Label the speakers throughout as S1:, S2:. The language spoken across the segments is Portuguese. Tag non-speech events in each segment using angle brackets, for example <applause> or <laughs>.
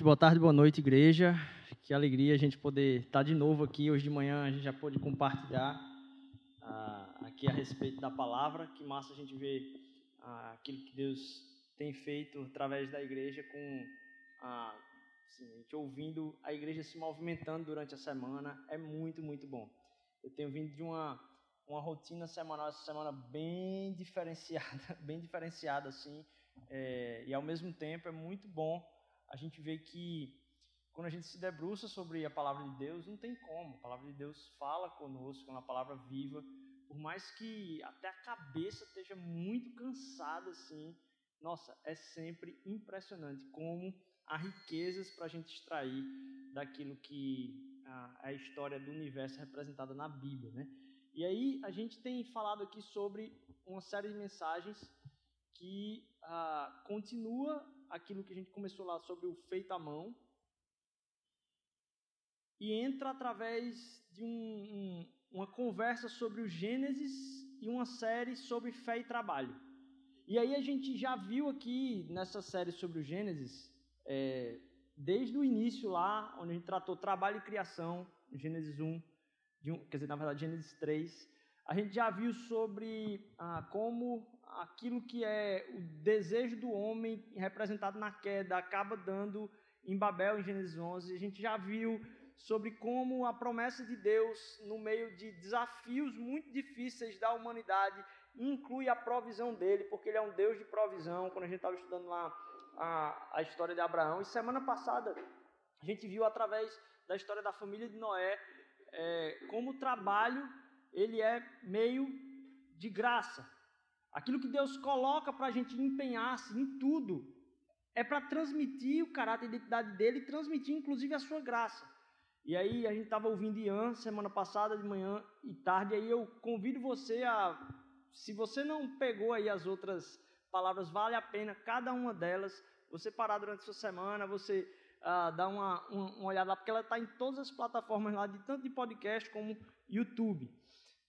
S1: Novamente, boa tarde, boa noite, igreja. Que alegria a gente poder estar de novo aqui. Hoje de manhã a gente já pôde compartilhar uh, aqui a respeito da palavra. Que massa a gente ver uh, aquilo que Deus tem feito através da igreja, com uh, assim, a gente ouvindo a igreja se movimentando durante a semana. É muito, muito bom. Eu tenho vindo de uma, uma rotina semanal, essa semana bem <laughs> diferenciada, bem diferenciada assim. É, e ao mesmo tempo é muito bom a gente vê que quando a gente se debruça sobre a palavra de Deus, não tem como. A palavra de Deus fala conosco, é uma palavra viva. Por mais que até a cabeça esteja muito cansada assim, nossa, é sempre impressionante como há riquezas para a gente extrair daquilo que a, a história do universo é representada na Bíblia, né? E aí a gente tem falado aqui sobre uma série de mensagens que ah, continua aquilo que a gente começou lá sobre o feito à mão e entra através de um, um, uma conversa sobre o Gênesis e uma série sobre fé e trabalho. E aí a gente já viu aqui nessa série sobre o Gênesis, é, desde o início lá, onde a gente tratou trabalho e criação, Gênesis 1, um, quer dizer, na verdade, Gênesis 3, a gente já viu sobre ah, como aquilo que é o desejo do homem representado na queda acaba dando em Babel, em Gênesis 11. A gente já viu sobre como a promessa de Deus, no meio de desafios muito difíceis da humanidade, inclui a provisão dele, porque ele é um Deus de provisão. Quando a gente estava estudando lá a, a história de Abraão, e semana passada a gente viu através da história da família de Noé é, como o trabalho ele é meio de graça. Aquilo que Deus coloca para a gente empenhar-se em tudo é para transmitir o caráter e a identidade dele e transmitir inclusive a sua graça. E aí a gente estava ouvindo Ian semana passada de manhã e tarde, aí eu convido você a, se você não pegou aí as outras palavras, vale a pena cada uma delas, você parar durante a sua semana, você uh, dar uma, uma, uma olhada lá, porque ela está em todas as plataformas lá, de tanto de podcast como YouTube.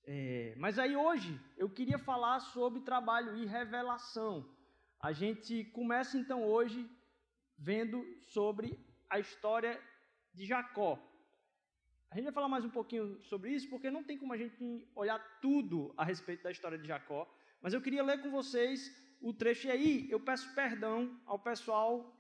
S1: É, mas aí hoje eu queria falar sobre trabalho e revelação. A gente começa então hoje vendo sobre a história de Jacó. A gente vai falar mais um pouquinho sobre isso, porque não tem como a gente olhar tudo a respeito da história de Jacó. Mas eu queria ler com vocês o trecho. E aí eu peço perdão ao pessoal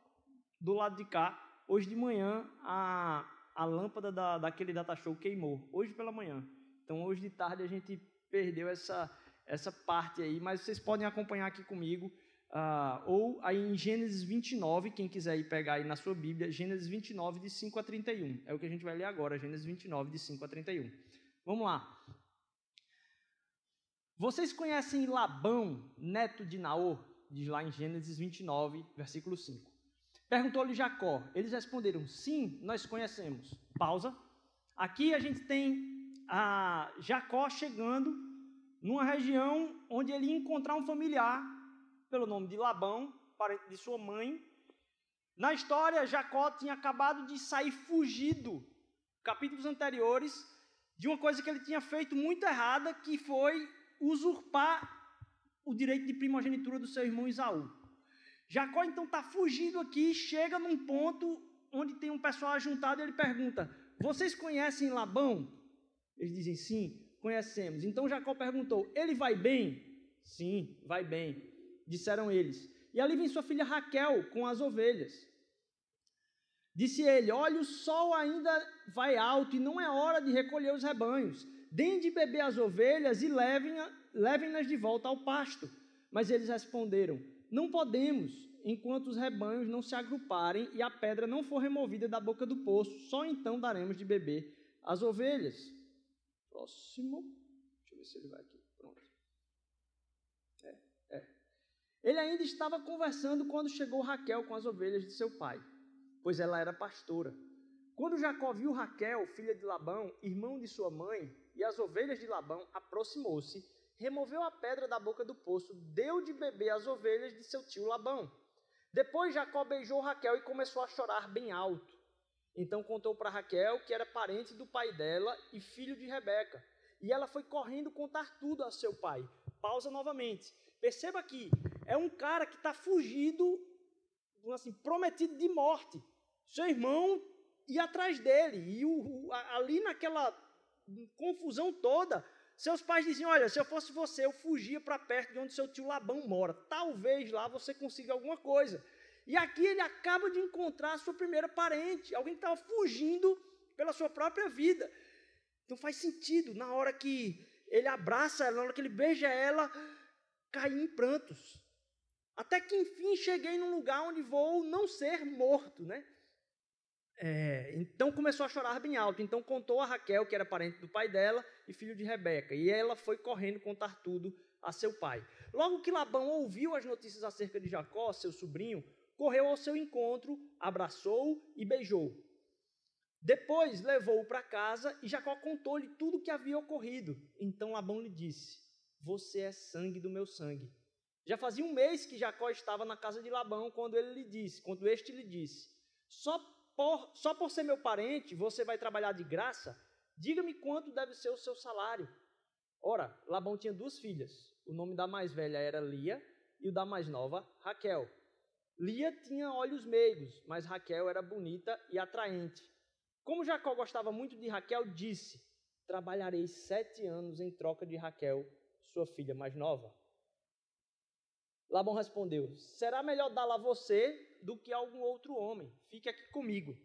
S1: do lado de cá. Hoje de manhã a, a lâmpada da, daquele data show queimou. Hoje pela manhã. Então hoje de tarde a gente perdeu essa, essa parte aí, mas vocês podem acompanhar aqui comigo. Uh, ou aí em Gênesis 29, quem quiser ir pegar aí na sua Bíblia, Gênesis 29, de 5 a 31. É o que a gente vai ler agora, Gênesis 29, de 5 a 31. Vamos lá. Vocês conhecem Labão, neto de Naor? Diz lá em Gênesis 29, versículo 5. Perguntou-lhe Jacó. Eles responderam: Sim, nós conhecemos. Pausa. Aqui a gente tem a Jacó chegando numa região onde ele ia encontrar um familiar pelo nome de Labão, parente de sua mãe. Na história, Jacó tinha acabado de sair fugido, capítulos anteriores, de uma coisa que ele tinha feito muito errada, que foi usurpar o direito de primogenitura do seu irmão Isaú. Jacó então está fugindo aqui, chega num ponto onde tem um pessoal ajuntado e ele pergunta: Vocês conhecem Labão? Eles dizem sim, conhecemos. Então Jacó perguntou: Ele vai bem? Sim, vai bem. Disseram eles. E ali vem sua filha Raquel com as ovelhas. Disse ele: Olha, o sol ainda vai alto e não é hora de recolher os rebanhos. Deem de beber as ovelhas e levem-nas levem de volta ao pasto. Mas eles responderam: Não podemos, enquanto os rebanhos não se agruparem e a pedra não for removida da boca do poço. Só então daremos de beber as ovelhas. Próximo. Deixa eu ver se ele vai aqui. Pronto. É, é. Ele ainda estava conversando quando chegou Raquel com as ovelhas de seu pai, pois ela era pastora. Quando Jacó viu Raquel, filha de Labão, irmão de sua mãe, e as ovelhas de Labão, aproximou-se, removeu a pedra da boca do poço, deu de beber as ovelhas de seu tio Labão. Depois Jacó beijou Raquel e começou a chorar bem alto. Então contou para Raquel que era parente do pai dela e filho de Rebeca. E ela foi correndo contar tudo a seu pai. Pausa novamente. Perceba que é um cara que está fugido, assim, prometido de morte. seu irmão ia atrás dele. E o, o, ali naquela confusão toda, seus pais diziam: Olha, se eu fosse você, eu fugia para perto de onde seu tio Labão mora. Talvez lá você consiga alguma coisa. E aqui ele acaba de encontrar a sua primeira parente, alguém que estava fugindo pela sua própria vida. Então faz sentido, na hora que ele abraça ela, na hora que ele beija ela, cair em prantos. Até que enfim cheguei num lugar onde vou não ser morto, né? É, então começou a chorar bem alto. Então contou a Raquel, que era parente do pai dela e filho de Rebeca. E ela foi correndo contar tudo a seu pai. Logo que Labão ouviu as notícias acerca de Jacó, seu sobrinho, correu ao seu encontro, abraçou e beijou. Depois levou-o para casa e Jacó contou-lhe tudo o que havia ocorrido. Então Labão lhe disse: Você é sangue do meu sangue. Já fazia um mês que Jacó estava na casa de Labão quando ele lhe disse, quando este lhe disse: Só por, só por ser meu parente, você vai trabalhar de graça? Diga-me quanto deve ser o seu salário. Ora, Labão tinha duas filhas. O nome da mais velha era Lia e o da mais nova, Raquel. Lia tinha olhos meigos, mas Raquel era bonita e atraente. Como Jacó gostava muito de Raquel, disse: Trabalharei sete anos em troca de Raquel, sua filha mais nova. Labão respondeu: Será melhor dá-la a você do que a algum outro homem. Fique aqui comigo.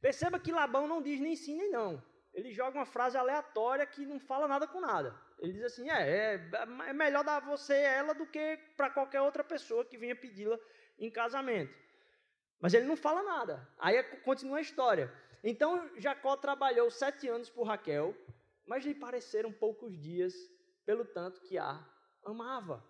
S1: Perceba que Labão não diz nem sim nem não. Ele joga uma frase aleatória que não fala nada com nada. Ele diz assim: é, é, é melhor dar a você ela do que para qualquer outra pessoa que venha pedi-la em casamento. Mas ele não fala nada. Aí continua a história. Então Jacó trabalhou sete anos por Raquel, mas lhe pareceram poucos dias, pelo tanto que a amava.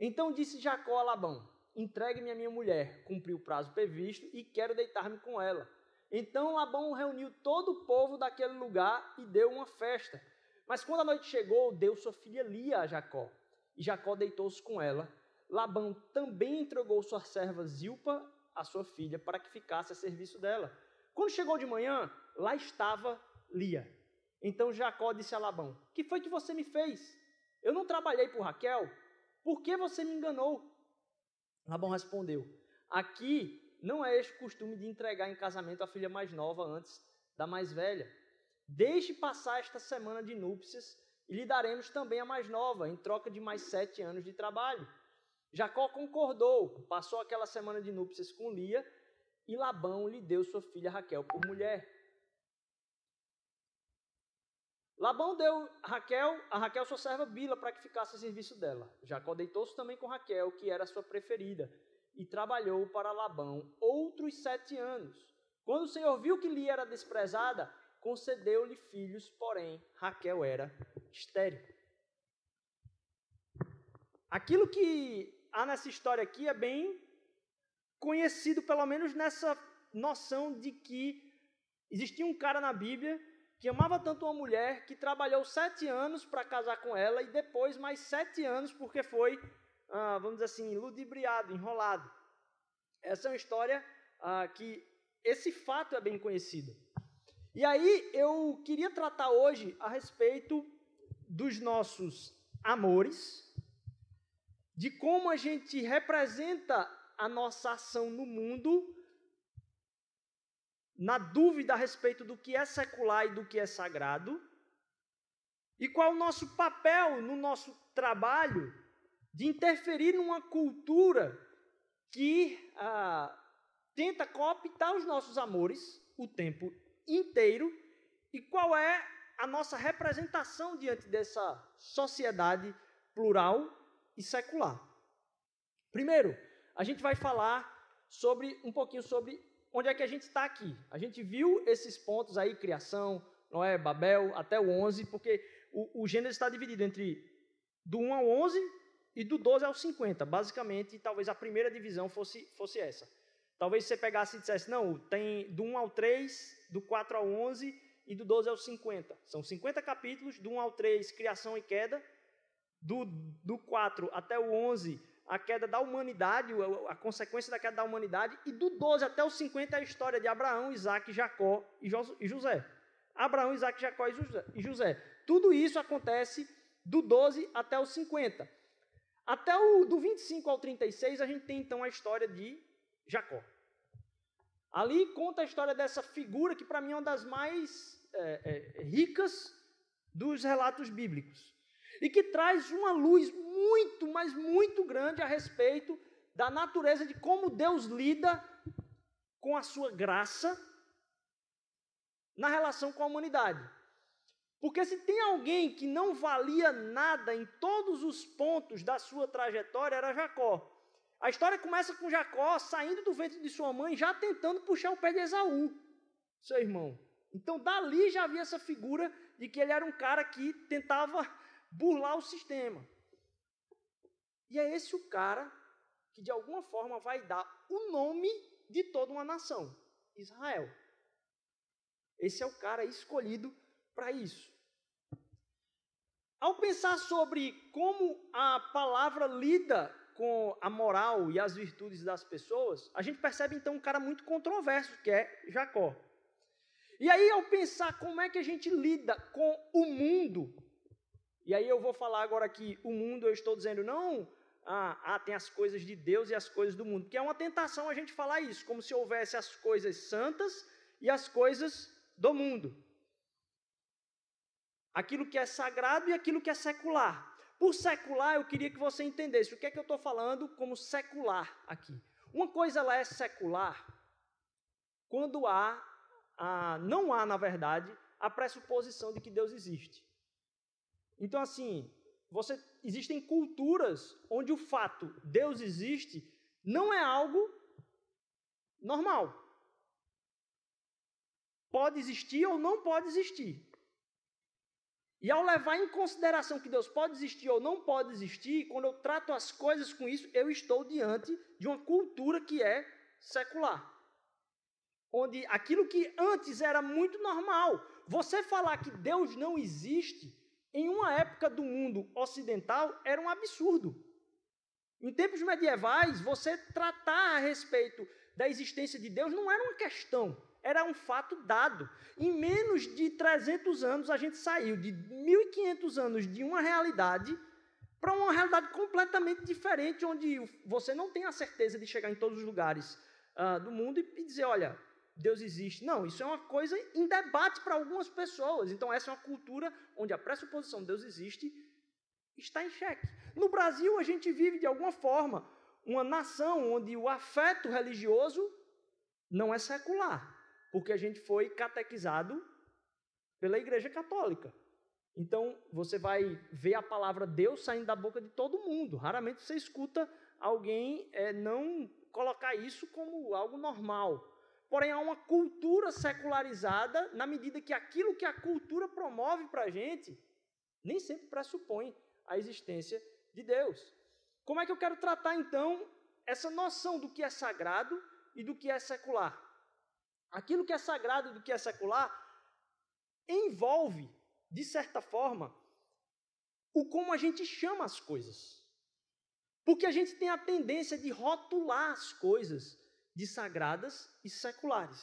S1: Então disse Jacó a Labão: Entregue-me a minha mulher, cumpri o prazo previsto e quero deitar-me com ela. Então Labão reuniu todo o povo daquele lugar e deu uma festa. Mas quando a noite chegou, deu sua filha Lia a Jacó. E Jacó deitou-se com ela. Labão também entregou sua serva Zilpa, a sua filha, para que ficasse a serviço dela. Quando chegou de manhã, lá estava Lia. Então Jacó disse a Labão: Que foi que você me fez? Eu não trabalhei por Raquel? Por que você me enganou? Labão respondeu: Aqui não é este costume de entregar em casamento a filha mais nova antes da mais velha. Deixe passar esta semana de núpcias e lhe daremos também a mais nova, em troca de mais sete anos de trabalho. Jacó concordou, passou aquela semana de núpcias com Lia e Labão lhe deu sua filha Raquel por mulher. Labão deu Raquel, a Raquel sua serva Bila para que ficasse a serviço dela. Jacó deitou-se também com Raquel, que era sua preferida, e trabalhou para Labão outros sete anos. Quando o Senhor viu que Lia era desprezada, concedeu-lhe filhos, porém Raquel era estéril. Aquilo que há nessa história aqui é bem conhecido, pelo menos nessa noção de que existia um cara na Bíblia que amava tanto uma mulher que trabalhou sete anos para casar com ela e depois mais sete anos porque foi, ah, vamos dizer assim, ludibriado, enrolado. Essa é uma história ah, que esse fato é bem conhecido. E aí eu queria tratar hoje a respeito dos nossos amores, de como a gente representa a nossa ação no mundo na dúvida a respeito do que é secular e do que é sagrado, e qual é o nosso papel no nosso trabalho de interferir numa cultura que ah, tenta cooptar os nossos amores o tempo inteiro, e qual é a nossa representação diante dessa sociedade plural e secular. Primeiro, a gente vai falar sobre um pouquinho sobre onde é que a gente está aqui. A gente viu esses pontos aí, criação, Noé, Babel, até o 11, porque o, o Gênesis está dividido entre do 1 ao 11 e do 12 ao 50. Basicamente, talvez a primeira divisão fosse, fosse essa. Talvez você pegasse e dissesse, não, tem do 1 ao 3, do 4 ao 11 e do 12 ao 50. São 50 capítulos, do 1 ao 3, criação e queda, do, do 4 até o 11, a queda da humanidade, a consequência da queda da humanidade, e do 12 até o 50 é a história de Abraão, Isaac, Jacó e José. Abraão, Isaac, Jacó e José. Tudo isso acontece do 12 até o 50. Até o do 25 ao 36, a gente tem então a história de Jacó. Ali conta a história dessa figura que, para mim, é uma das mais é, é, ricas dos relatos bíblicos. E que traz uma luz muito, mas muito grande a respeito da natureza de como Deus lida com a sua graça na relação com a humanidade. Porque se tem alguém que não valia nada em todos os pontos da sua trajetória, era Jacó. A história começa com Jacó saindo do ventre de sua mãe, já tentando puxar o pé de Esaú, seu irmão. Então, dali já havia essa figura de que ele era um cara que tentava burlar o sistema. E é esse o cara que, de alguma forma, vai dar o nome de toda uma nação: Israel. Esse é o cara escolhido para isso. Ao pensar sobre como a palavra lida com a moral e as virtudes das pessoas, a gente percebe então um cara muito controverso, que é Jacó. E aí, ao pensar como é que a gente lida com o mundo, e aí eu vou falar agora que o mundo, eu estou dizendo não, ah, ah, tem as coisas de Deus e as coisas do mundo, porque é uma tentação a gente falar isso, como se houvesse as coisas santas e as coisas do mundo. Aquilo que é sagrado e aquilo que é secular. Por secular, eu queria que você entendesse o que é que eu estou falando como secular aqui. Uma coisa ela é secular quando há, a, não há, na verdade, a pressuposição de que Deus existe. Então, assim, você, existem culturas onde o fato Deus existe não é algo normal. Pode existir ou não pode existir. E ao levar em consideração que Deus pode existir ou não pode existir, quando eu trato as coisas com isso, eu estou diante de uma cultura que é secular. Onde aquilo que antes era muito normal, você falar que Deus não existe, em uma época do mundo ocidental, era um absurdo. Em tempos medievais, você tratar a respeito da existência de Deus não era uma questão, era um fato dado. Em menos de 300 anos, a gente saiu de 1500 anos de uma realidade para uma realidade completamente diferente, onde você não tem a certeza de chegar em todos os lugares uh, do mundo e dizer: olha, Deus existe. Não, isso é uma coisa em debate para algumas pessoas. Então, essa é uma cultura onde a pressuposição de Deus existe está em xeque. No Brasil, a gente vive de alguma forma uma nação onde o afeto religioso não é secular porque a gente foi catequizado pela Igreja Católica. Então, você vai ver a palavra Deus saindo da boca de todo mundo. Raramente você escuta alguém é, não colocar isso como algo normal. Porém, há uma cultura secularizada na medida que aquilo que a cultura promove para a gente nem sempre pressupõe a existência de Deus. Como é que eu quero tratar, então, essa noção do que é sagrado e do que é secular? Aquilo que é sagrado do que é secular envolve, de certa forma, o como a gente chama as coisas. Porque a gente tem a tendência de rotular as coisas de sagradas e seculares.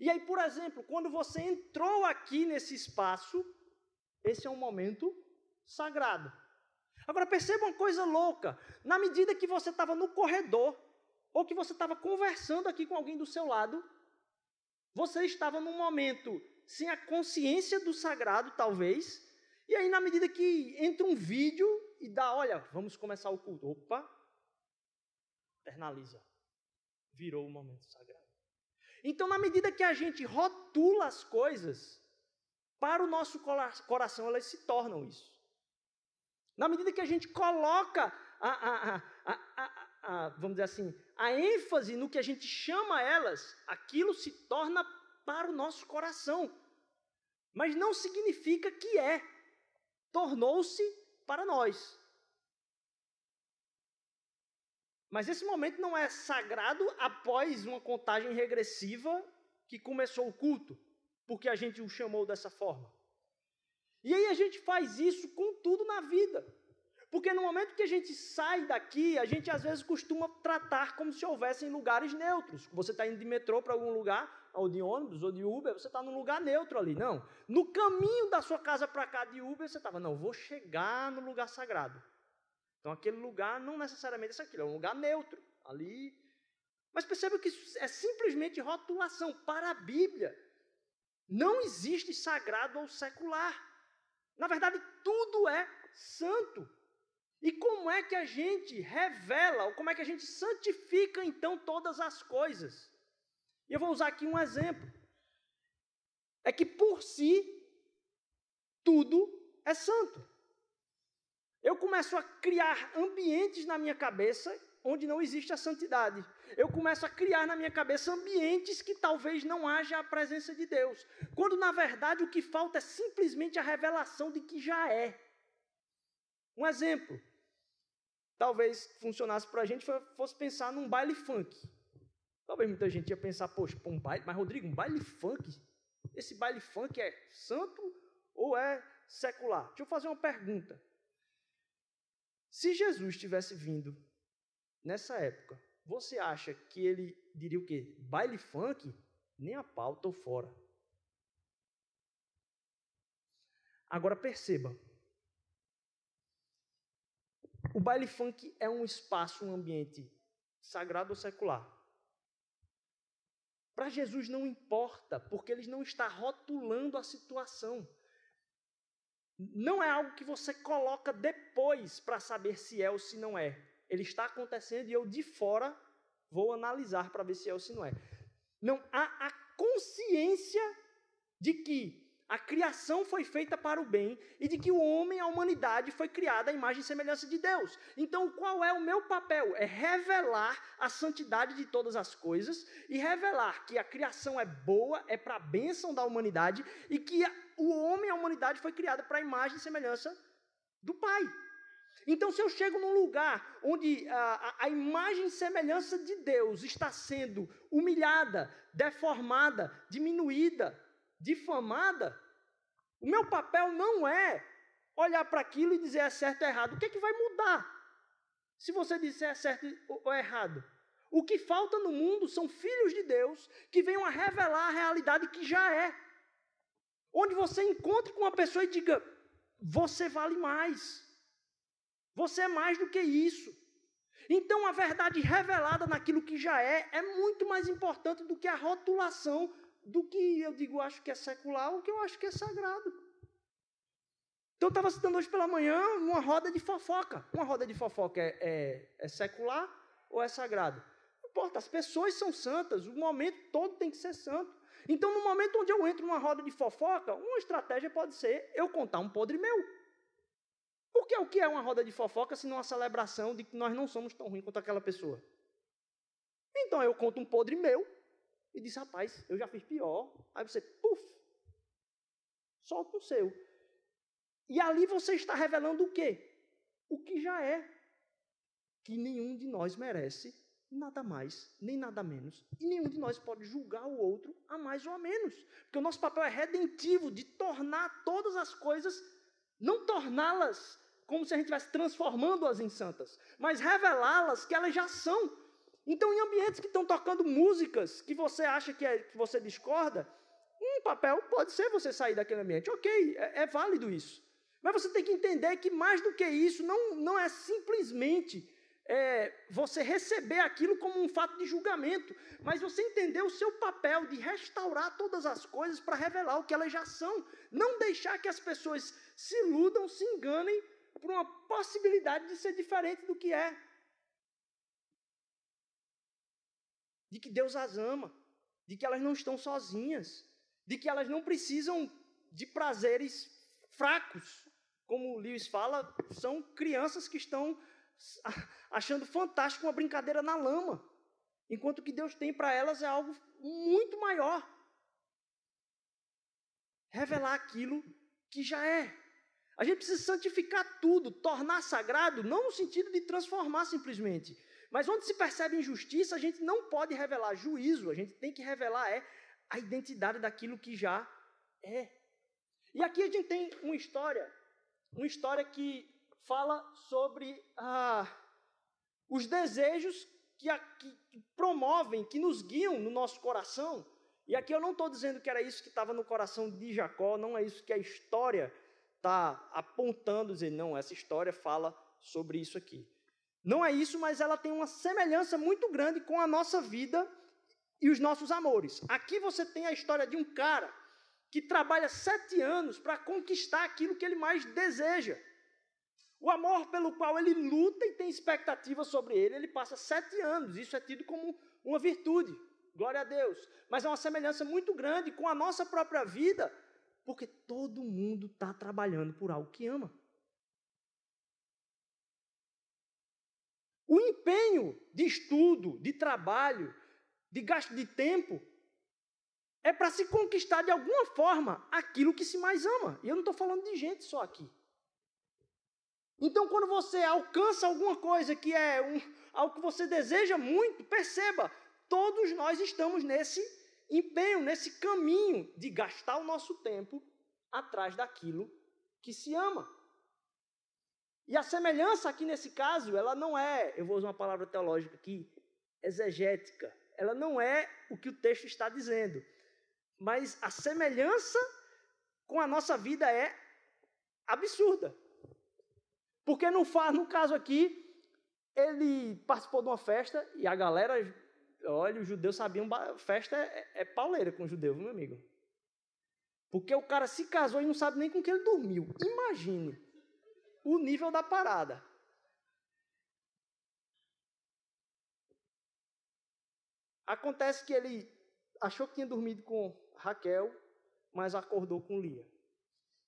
S1: E aí, por exemplo, quando você entrou aqui nesse espaço, esse é um momento sagrado. Agora perceba uma coisa louca: na medida que você estava no corredor, ou que você estava conversando aqui com alguém do seu lado, você estava num momento sem a consciência do sagrado, talvez, e aí, na medida que entra um vídeo e dá, olha, vamos começar o culto. Opa! Internaliza. Virou o momento sagrado. Então, na medida que a gente rotula as coisas, para o nosso coração elas se tornam isso. Na medida que a gente coloca a, a, a, vamos dizer assim, a ênfase no que a gente chama elas, aquilo se torna para o nosso coração. Mas não significa que é. Tornou-se para nós. Mas esse momento não é sagrado após uma contagem regressiva que começou o culto, porque a gente o chamou dessa forma. E aí a gente faz isso com tudo na vida. Porque no momento que a gente sai daqui, a gente às vezes costuma tratar como se houvessem lugares neutros. Você está indo de metrô para algum lugar, ou de ônibus, ou de Uber, você está num lugar neutro ali. Não. No caminho da sua casa para cá de Uber, você estava, não, vou chegar no lugar sagrado. Então aquele lugar não necessariamente é aquilo, é um lugar neutro. Ali Mas perceba que isso é simplesmente rotulação para a Bíblia. Não existe sagrado ou secular. Na verdade, tudo é santo. E como é que a gente revela, ou como é que a gente santifica então todas as coisas? E eu vou usar aqui um exemplo. É que por si, tudo é santo. Eu começo a criar ambientes na minha cabeça onde não existe a santidade. Eu começo a criar na minha cabeça ambientes que talvez não haja a presença de Deus. Quando na verdade o que falta é simplesmente a revelação de que já é. Um exemplo. Talvez funcionasse para a gente fosse pensar num baile funk. Talvez muita gente ia pensar, poxa, um baile, mas Rodrigo, um baile funk? Esse baile funk é santo ou é secular? Deixa eu fazer uma pergunta. Se Jesus tivesse vindo nessa época, você acha que ele diria o quê? Baile funk? Nem a pau, estou fora. Agora perceba. O baile funk é um espaço, um ambiente sagrado ou secular. Para Jesus não importa, porque ele não está rotulando a situação. Não é algo que você coloca depois para saber se é ou se não é. Ele está acontecendo e eu de fora vou analisar para ver se é ou se não é. Não, há a consciência de que a criação foi feita para o bem e de que o homem, a humanidade, foi criada à imagem e semelhança de Deus. Então, qual é o meu papel? É revelar a santidade de todas as coisas e revelar que a criação é boa, é para a bênção da humanidade e que o homem, a humanidade, foi criada para a imagem e semelhança do Pai. Então, se eu chego num lugar onde a, a, imagem e semelhança de Deus está sendo humilhada, deformada, diminuída, difamada, o meu papel não é olhar para aquilo e dizer é certo ou errado. O que, é que vai mudar se você disser é certo ou errado? O que falta no mundo são filhos de Deus que venham a revelar a realidade que já é. Onde você encontre com uma pessoa e diga: você vale mais. Você é mais do que isso. Então a verdade revelada naquilo que já é é muito mais importante do que a rotulação do que eu digo, acho que é secular ou que eu acho que é sagrado. Então eu estava citando hoje pela manhã uma roda de fofoca. Uma roda de fofoca é, é, é secular ou é sagrado? Importa, as pessoas são santas, o momento todo tem que ser santo. Então, no momento onde eu entro numa roda de fofoca, uma estratégia pode ser eu contar um podre meu. Porque o que é uma roda de fofoca se não uma celebração de que nós não somos tão ruins quanto aquela pessoa? Então eu conto um podre meu e diz, rapaz, eu já fiz pior. Aí você, puf, solta o seu. E ali você está revelando o quê? O que já é. Que nenhum de nós merece nada mais, nem nada menos. E nenhum de nós pode julgar o outro a mais ou a menos. Porque o nosso papel é redentivo, de tornar todas as coisas, não torná-las como se a gente estivesse transformando-as em santas, mas revelá-las que elas já são. Então, em ambientes que estão tocando músicas que você acha que, é, que você discorda, um papel pode ser você sair daquele ambiente. Ok, é, é válido isso. Mas você tem que entender que mais do que isso, não, não é simplesmente é, você receber aquilo como um fato de julgamento, mas você entender o seu papel de restaurar todas as coisas para revelar o que elas já são. Não deixar que as pessoas se iludam, se enganem por uma possibilidade de ser diferente do que é. De que Deus as ama, de que elas não estão sozinhas, de que elas não precisam de prazeres fracos. Como o Lewis fala, são crianças que estão <laughs> achando fantástico uma brincadeira na lama, enquanto o que Deus tem para elas é algo muito maior. Revelar aquilo que já é. A gente precisa santificar tudo, tornar sagrado, não no sentido de transformar simplesmente. Mas onde se percebe injustiça, a gente não pode revelar juízo, a gente tem que revelar é a identidade daquilo que já é. E aqui a gente tem uma história, uma história que fala sobre ah, os desejos que, que, que promovem, que nos guiam no nosso coração. E aqui eu não estou dizendo que era isso que estava no coração de Jacó, não é isso que a história está apontando, dizer, não, essa história fala sobre isso aqui. Não é isso, mas ela tem uma semelhança muito grande com a nossa vida e os nossos amores. Aqui você tem a história de um cara que trabalha sete anos para conquistar aquilo que ele mais deseja. O amor pelo qual ele luta e tem expectativa sobre ele, ele passa sete anos. Isso é tido como uma virtude. Glória a Deus. Mas é uma semelhança muito grande com a nossa própria vida, porque todo mundo está trabalhando por algo que ama. O empenho de estudo, de trabalho, de gasto de tempo, é para se conquistar de alguma forma aquilo que se mais ama. E eu não estou falando de gente só aqui. Então, quando você alcança alguma coisa que é um, algo que você deseja muito, perceba, todos nós estamos nesse empenho, nesse caminho de gastar o nosso tempo atrás daquilo que se ama. E a semelhança aqui nesse caso, ela não é, eu vou usar uma palavra teológica aqui, exegética. Ela não é o que o texto está dizendo. Mas a semelhança com a nossa vida é absurda. Porque no, no caso aqui, ele participou de uma festa e a galera, olha, os judeus sabiam, festa é, é pauleira com o judeu, meu amigo. Porque o cara se casou e não sabe nem com que ele dormiu. Imagine o nível da parada. Acontece que ele achou que tinha dormido com Raquel, mas acordou com Lia.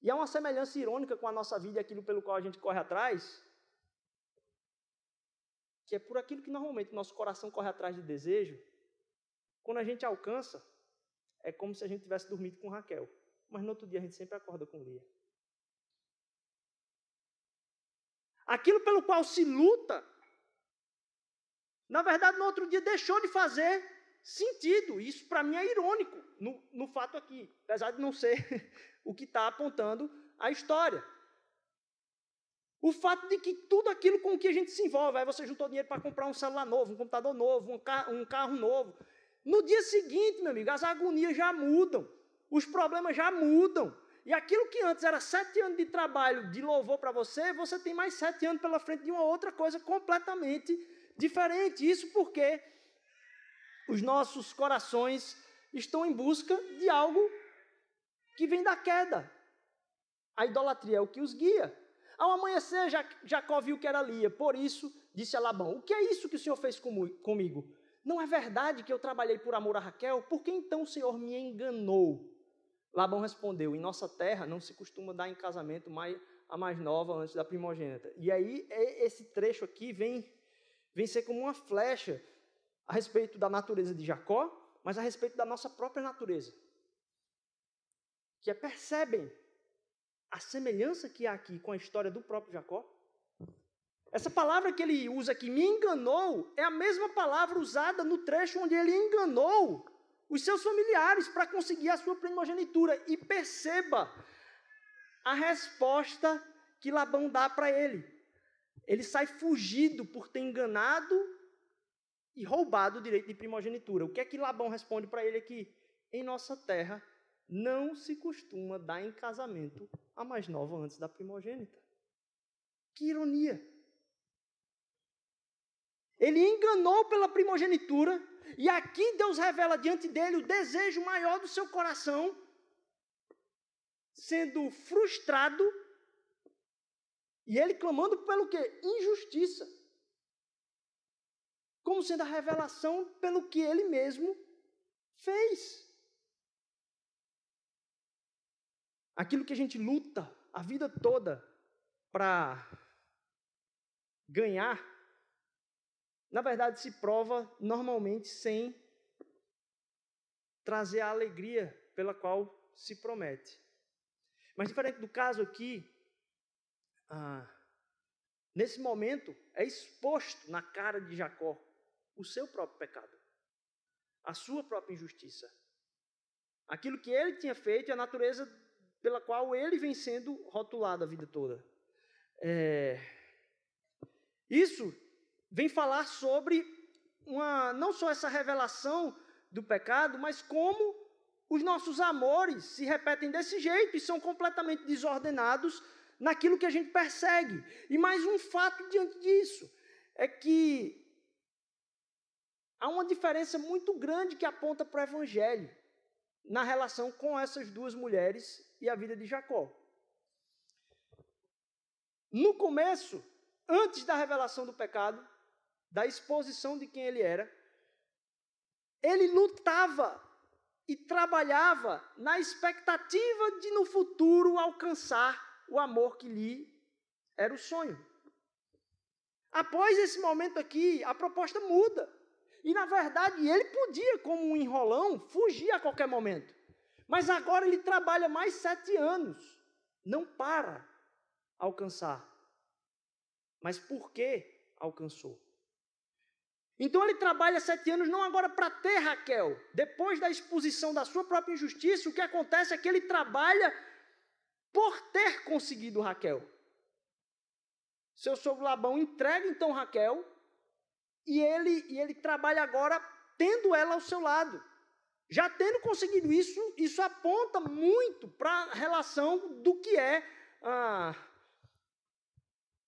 S1: E há uma semelhança irônica com a nossa vida e aquilo pelo qual a gente corre atrás, que é por aquilo que normalmente nosso coração corre atrás de desejo. Quando a gente alcança, é como se a gente tivesse dormido com Raquel, mas no outro dia a gente sempre acorda com Lia. Aquilo pelo qual se luta, na verdade, no outro dia deixou de fazer sentido. Isso para mim é irônico no, no fato aqui, apesar de não ser <laughs> o que está apontando a história. O fato de que tudo aquilo com que a gente se envolve, aí você juntou dinheiro para comprar um celular novo, um computador novo, um, um carro novo. No dia seguinte, meu amigo, as agonias já mudam, os problemas já mudam. E aquilo que antes era sete anos de trabalho de louvor para você, você tem mais sete anos pela frente de uma outra coisa completamente diferente. Isso porque os nossos corações estão em busca de algo que vem da queda. A idolatria é o que os guia. Ao amanhecer, Jacó viu que era Lia, por isso disse a Labão: O que é isso que o Senhor fez comigo? Não é verdade que eu trabalhei por amor a Raquel? Por que então o Senhor me enganou? Labão respondeu: Em nossa terra não se costuma dar em casamento mais, a mais nova antes da primogênita. E aí, é, esse trecho aqui vem, vem ser como uma flecha a respeito da natureza de Jacó, mas a respeito da nossa própria natureza. Que é, percebem a semelhança que há aqui com a história do próprio Jacó? Essa palavra que ele usa aqui, me enganou, é a mesma palavra usada no trecho onde ele enganou os seus familiares para conseguir a sua primogenitura. E perceba a resposta que Labão dá para ele. Ele sai fugido por ter enganado e roubado o direito de primogenitura. O que é que Labão responde para ele aqui? Em nossa terra não se costuma dar em casamento a mais nova antes da primogênita. Que ironia! Ele enganou pela primogenitura, e aqui Deus revela diante dele o desejo maior do seu coração, sendo frustrado, e ele clamando pelo quê? Injustiça. Como sendo a revelação pelo que ele mesmo fez. Aquilo que a gente luta a vida toda para ganhar, na verdade, se prova normalmente sem trazer a alegria pela qual se promete. Mas diferente do caso aqui, ah, nesse momento é exposto na cara de Jacó o seu próprio pecado, a sua própria injustiça. Aquilo que ele tinha feito e a natureza pela qual ele vem sendo rotulado a vida toda. É, isso vem falar sobre uma, não só essa revelação do pecado, mas como os nossos amores se repetem desse jeito e são completamente desordenados naquilo que a gente persegue. E mais um fato diante disso. é que há uma diferença muito grande que aponta para o Evangelho na relação com essas duas mulheres e a vida de Jacó. No começo, antes da revelação do pecado, da exposição de quem ele era, ele lutava e trabalhava na expectativa de no futuro alcançar o amor que lhe era o sonho. Após esse momento aqui, a proposta muda. E na verdade, ele podia, como um enrolão, fugir a qualquer momento. Mas agora ele trabalha mais sete anos. Não para alcançar. Mas por que alcançou? Então ele trabalha sete anos não agora para ter Raquel. Depois da exposição da sua própria injustiça, o que acontece é que ele trabalha por ter conseguido Raquel. Seu sogro Labão entrega então Raquel e ele, e ele trabalha agora tendo ela ao seu lado. Já tendo conseguido isso, isso aponta muito para a relação do que é ah,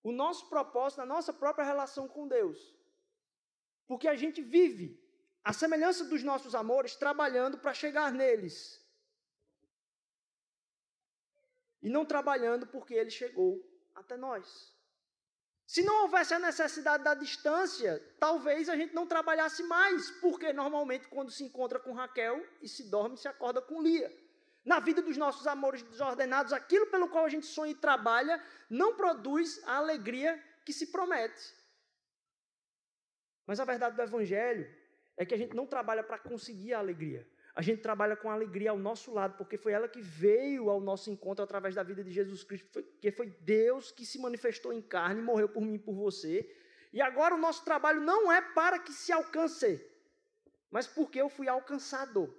S1: o nosso propósito, a nossa própria relação com Deus. Porque a gente vive a semelhança dos nossos amores trabalhando para chegar neles. E não trabalhando porque ele chegou até nós. Se não houvesse a necessidade da distância, talvez a gente não trabalhasse mais, porque normalmente quando se encontra com Raquel e se dorme, se acorda com Lia. Na vida dos nossos amores desordenados, aquilo pelo qual a gente sonha e trabalha não produz a alegria que se promete. Mas a verdade do Evangelho é que a gente não trabalha para conseguir a alegria. A gente trabalha com alegria ao nosso lado, porque foi ela que veio ao nosso encontro através da vida de Jesus Cristo, porque foi Deus que se manifestou em carne, morreu por mim e por você. E agora o nosso trabalho não é para que se alcance, mas porque eu fui alcançado.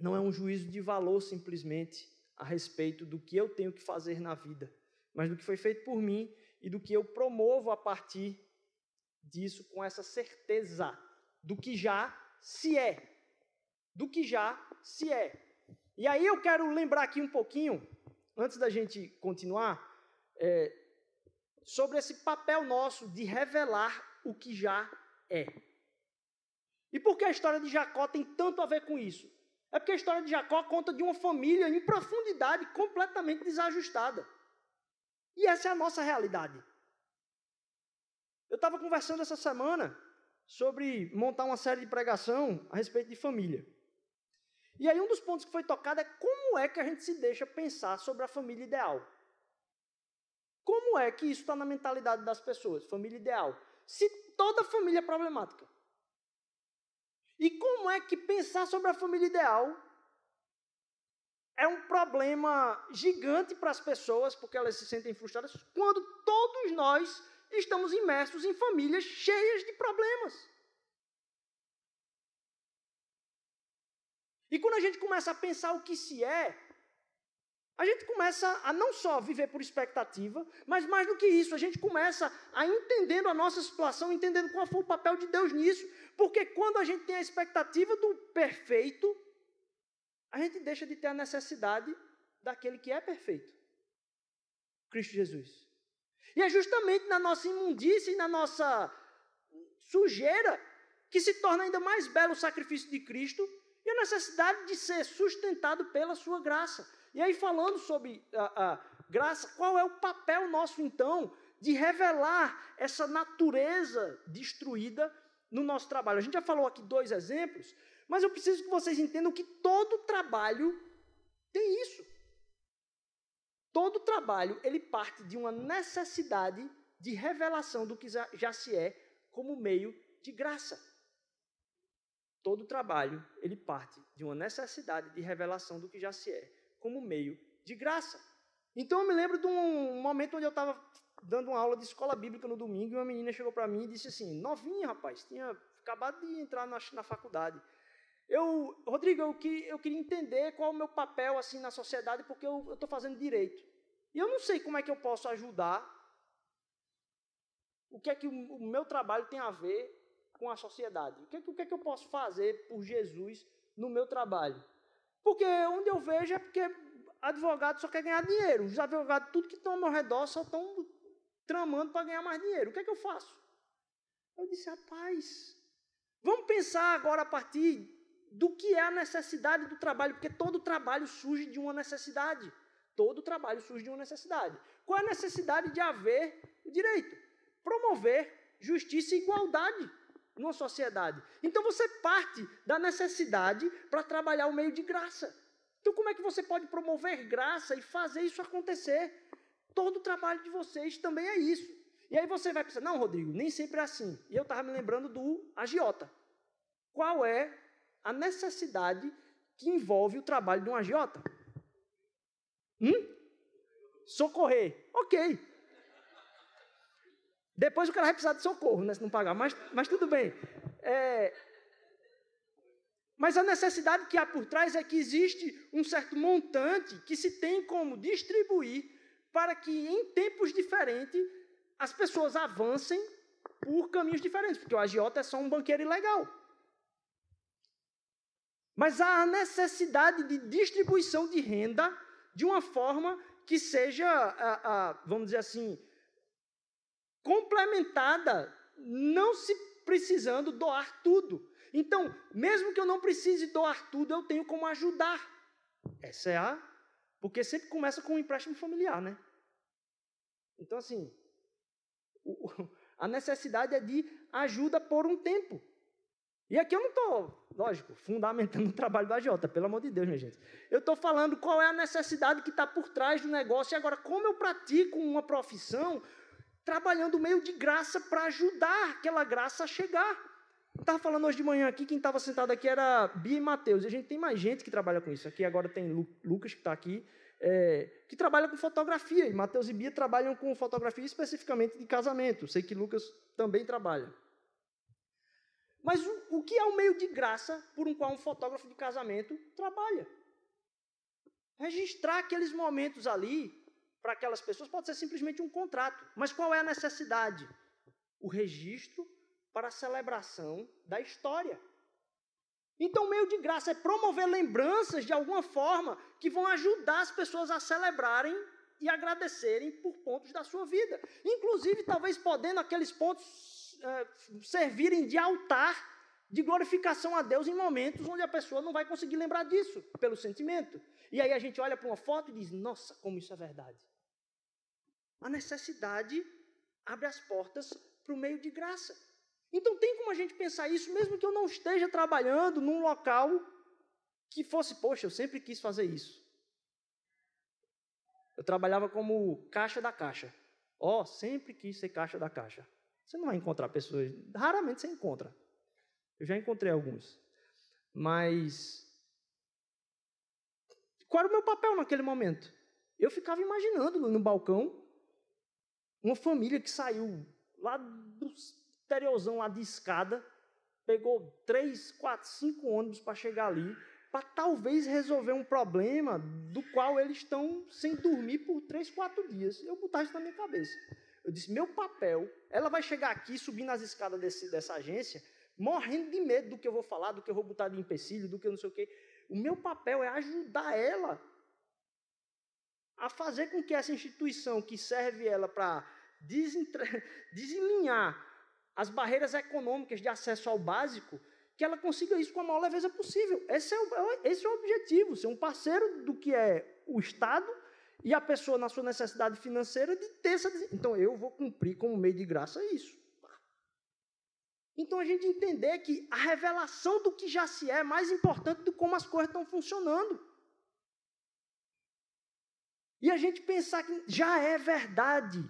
S1: Não é um juízo de valor simplesmente a respeito do que eu tenho que fazer na vida, mas do que foi feito por mim e do que eu promovo a partir disso com essa certeza do que já se é. Do que já se é. E aí eu quero lembrar aqui um pouquinho, antes da gente continuar, é, sobre esse papel nosso de revelar o que já é. E por que a história de Jacó tem tanto a ver com isso? É porque a história de Jacó conta de uma família em profundidade completamente desajustada. E essa é a nossa realidade. Eu estava conversando essa semana sobre montar uma série de pregação a respeito de família. E aí um dos pontos que foi tocado é como é que a gente se deixa pensar sobre a família ideal. Como é que isso está na mentalidade das pessoas, família ideal? Se toda família é problemática. E como é que pensar sobre a família ideal é um problema gigante para as pessoas, porque elas se sentem frustradas, quando todos nós estamos imersos em famílias cheias de problemas. E quando a gente começa a pensar o que se é, a gente começa a não só viver por expectativa, mas mais do que isso, a gente começa a entendendo a nossa situação, entendendo qual foi o papel de Deus nisso. Porque quando a gente tem a expectativa do perfeito, a gente deixa de ter a necessidade daquele que é perfeito Cristo Jesus. E é justamente na nossa imundícia e na nossa sujeira que se torna ainda mais belo o sacrifício de Cristo e a necessidade de ser sustentado pela sua graça. E aí, falando sobre a, a graça, qual é o papel nosso então de revelar essa natureza destruída no nosso trabalho? A gente já falou aqui dois exemplos, mas eu preciso que vocês entendam que todo trabalho tem isso. Todo trabalho, ele parte de uma necessidade de revelação do que já se é como meio de graça. Todo trabalho, ele parte de uma necessidade de revelação do que já se é como meio de graça. Então eu me lembro de um momento onde eu estava dando uma aula de escola bíblica no domingo e uma menina chegou para mim e disse assim, novinha rapaz, tinha acabado de entrar na, na faculdade. Eu, Rodrigo, eu, que, eu queria entender qual é o meu papel assim na sociedade, porque eu estou fazendo direito. E eu não sei como é que eu posso ajudar. O que é que o, o meu trabalho tem a ver com a sociedade? O que, é que, o que é que eu posso fazer por Jesus no meu trabalho? Porque onde eu vejo é porque advogado só quer ganhar dinheiro. Os advogados, tudo que estão ao meu redor, só estão tramando para ganhar mais dinheiro. O que é que eu faço? Eu disse, rapaz, vamos pensar agora a partir do que é a necessidade do trabalho, porque todo trabalho surge de uma necessidade. Todo trabalho surge de uma necessidade. Qual é a necessidade de haver o direito? Promover justiça e igualdade numa sociedade. Então você parte da necessidade para trabalhar o meio de graça. Então, como é que você pode promover graça e fazer isso acontecer? Todo o trabalho de vocês também é isso. E aí você vai pensar, não, Rodrigo, nem sempre é assim. E eu estava me lembrando do agiota. Qual é a necessidade que envolve o trabalho de um agiota? Hum? Socorrer. Ok. Depois o cara vai precisar de socorro, né, se não pagar, mas, mas tudo bem. É, mas a necessidade que há por trás é que existe um certo montante que se tem como distribuir para que em tempos diferentes as pessoas avancem por caminhos diferentes, porque o agiota é só um banqueiro ilegal. Mas há a necessidade de distribuição de renda de uma forma que seja, a, a, vamos dizer assim, complementada, não se precisando doar tudo. Então, mesmo que eu não precise doar tudo, eu tenho como ajudar. Essa é a. Porque sempre começa com um empréstimo familiar, né? Então, assim, o, a necessidade é de ajuda por um tempo. E aqui eu não estou, lógico, fundamentando o trabalho da Jota, pelo amor de Deus, minha gente. Eu estou falando qual é a necessidade que está por trás do negócio e agora como eu pratico uma profissão trabalhando meio de graça para ajudar aquela graça a chegar. Estava falando hoje de manhã aqui, quem estava sentado aqui era Bia e Matheus. E a gente tem mais gente que trabalha com isso. Aqui agora tem Lu, Lucas, que está aqui, é, que trabalha com fotografia. E Matheus e Bia trabalham com fotografia especificamente de casamento. Sei que Lucas também trabalha. Mas o, o que é o meio de graça por um qual um fotógrafo de casamento trabalha? Registrar aqueles momentos ali para aquelas pessoas pode ser simplesmente um contrato. Mas qual é a necessidade? O registro para a celebração da história. Então, o meio de graça é promover lembranças de alguma forma que vão ajudar as pessoas a celebrarem e agradecerem por pontos da sua vida. Inclusive, talvez podendo aqueles pontos é, servirem de altar de glorificação a Deus em momentos onde a pessoa não vai conseguir lembrar disso, pelo sentimento. E aí a gente olha para uma foto e diz: Nossa, como isso é verdade. A necessidade abre as portas para o meio de graça. Então tem como a gente pensar isso, mesmo que eu não esteja trabalhando num local que fosse, poxa, eu sempre quis fazer isso. Eu trabalhava como caixa da caixa. Ó, oh, sempre quis ser caixa da caixa. Você não vai encontrar pessoas, raramente você encontra. Eu já encontrei alguns. Mas qual era o meu papel naquele momento? Eu ficava imaginando no balcão uma família que saiu lá dos interiorzão lá de escada, pegou três, quatro, cinco ônibus para chegar ali, para talvez resolver um problema do qual eles estão sem dormir por três, quatro dias. Eu botar isso na minha cabeça. Eu disse: meu papel, ela vai chegar aqui, subir nas escadas desse, dessa agência, morrendo de medo do que eu vou falar, do que eu vou botar de empecilho, do que eu não sei o quê. O meu papel é ajudar ela a fazer com que essa instituição que serve ela para desenlinhar <laughs> as barreiras econômicas de acesso ao básico, que ela consiga isso com a maior leveza possível. Esse é o, esse é o objetivo, ser um parceiro do que é o Estado e a pessoa, na sua necessidade financeira, de ter essa. Então, eu vou cumprir como meio de graça isso. Então, a gente entender que a revelação do que já se é é mais importante do como as coisas estão funcionando. E a gente pensar que já é verdade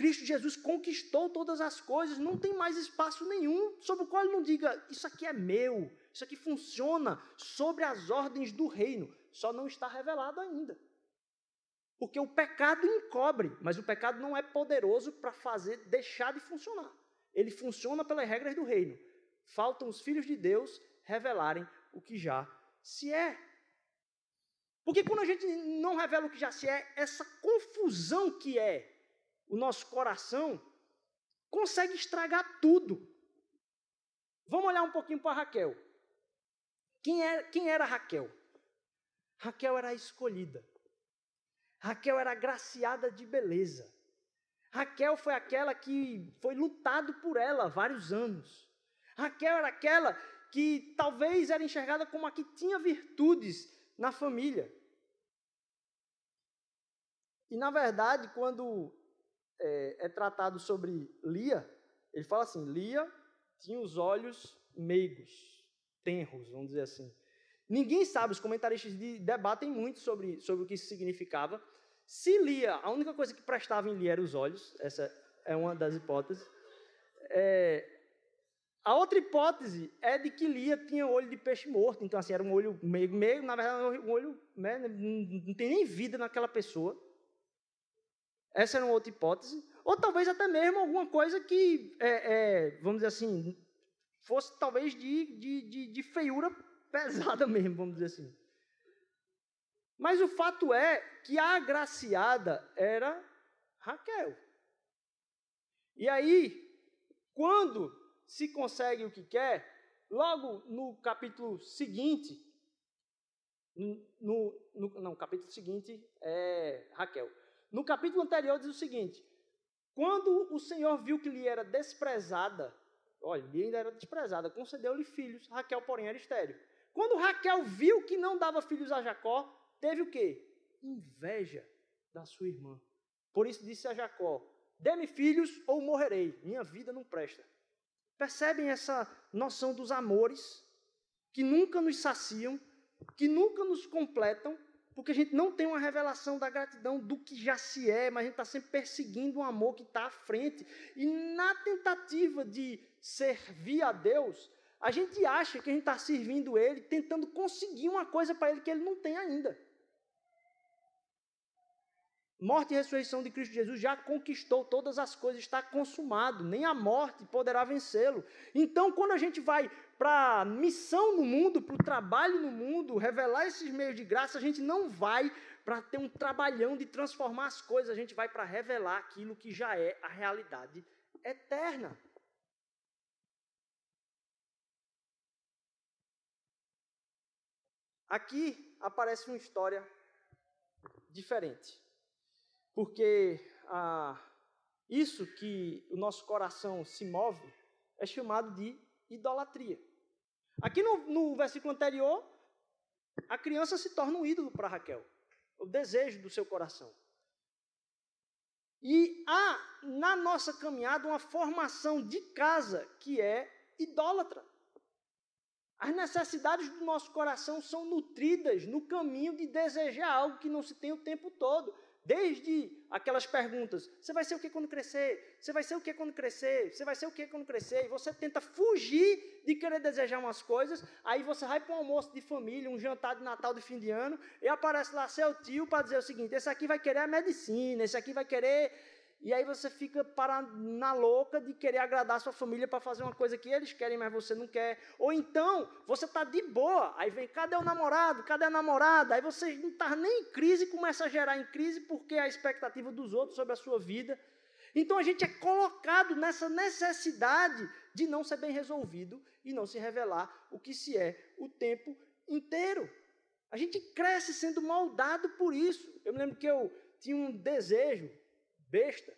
S1: Cristo Jesus conquistou todas as coisas, não tem mais espaço nenhum sobre o qual ele não diga: Isso aqui é meu, isso aqui funciona sobre as ordens do reino, só não está revelado ainda. Porque o pecado encobre, mas o pecado não é poderoso para fazer deixar de funcionar. Ele funciona pelas regras do reino. Faltam os filhos de Deus revelarem o que já se é. Porque quando a gente não revela o que já se é, essa confusão que é o nosso coração, consegue estragar tudo. Vamos olhar um pouquinho para Raquel. Quem era, é, quem era Raquel? Raquel era a escolhida. Raquel era agraciada de beleza. Raquel foi aquela que foi lutado por ela vários anos. Raquel era aquela que talvez era enxergada como a que tinha virtudes na família. E na verdade, quando é, é tratado sobre Lia, ele fala assim: Lia tinha os olhos meigos, tenros, vamos dizer assim. Ninguém sabe, os comentaristas debatem muito sobre, sobre o que isso significava. Se Lia, a única coisa que prestava em Lia era os olhos, essa é uma das hipóteses. É, a outra hipótese é de que Lia tinha olho de peixe morto, então assim, era um olho meio, meio na verdade, um olho, né, não tem nem vida naquela pessoa. Essa era uma outra hipótese. Ou talvez até mesmo alguma coisa que, é, é, vamos dizer assim, fosse talvez de, de, de, de feiura pesada <laughs> mesmo, vamos dizer assim. Mas o fato é que a agraciada era Raquel. E aí, quando se consegue o que quer, logo no capítulo seguinte, no, no, não, capítulo seguinte é Raquel. No capítulo anterior diz o seguinte: quando o Senhor viu que lhe era desprezada, olha, lhe ainda era desprezada, concedeu-lhe filhos. Raquel, porém, era estéreo. Quando Raquel viu que não dava filhos a Jacó, teve o quê? Inveja da sua irmã. Por isso disse a Jacó: Dê-me filhos ou morrerei. Minha vida não presta. Percebem essa noção dos amores que nunca nos saciam, que nunca nos completam, porque a gente não tem uma revelação da gratidão do que já se é, mas a gente está sempre perseguindo um amor que está à frente. E na tentativa de servir a Deus, a gente acha que a gente está servindo Ele, tentando conseguir uma coisa para Ele que Ele não tem ainda. Morte e ressurreição de Cristo Jesus já conquistou todas as coisas, está consumado, nem a morte poderá vencê-lo. Então, quando a gente vai para a missão no mundo, para o trabalho no mundo, revelar esses meios de graça, a gente não vai para ter um trabalhão de transformar as coisas, a gente vai para revelar aquilo que já é a realidade eterna. Aqui aparece uma história diferente, porque ah, isso que o nosso coração se move é chamado de idolatria. Aqui no, no versículo anterior, a criança se torna um ídolo para Raquel, o desejo do seu coração. E há na nossa caminhada uma formação de casa que é idólatra. As necessidades do nosso coração são nutridas no caminho de desejar algo que não se tem o tempo todo. Desde aquelas perguntas: você vai ser o que quando crescer? Você vai ser o que quando crescer? Você vai ser o que quando crescer? E você tenta fugir de querer desejar umas coisas, aí você vai para um almoço de família, um jantar de Natal de fim de ano, e aparece lá seu tio para dizer o seguinte: esse aqui vai querer a medicina, esse aqui vai querer e aí você fica para, na louca de querer agradar sua família para fazer uma coisa que eles querem, mas você não quer. Ou então, você está de boa, aí vem, cadê o namorado? Cadê a namorada? Aí você não está nem em crise, começa a gerar em crise porque é a expectativa dos outros sobre a sua vida. Então a gente é colocado nessa necessidade de não ser bem resolvido e não se revelar o que se é o tempo inteiro. A gente cresce sendo moldado por isso. Eu me lembro que eu tinha um desejo besta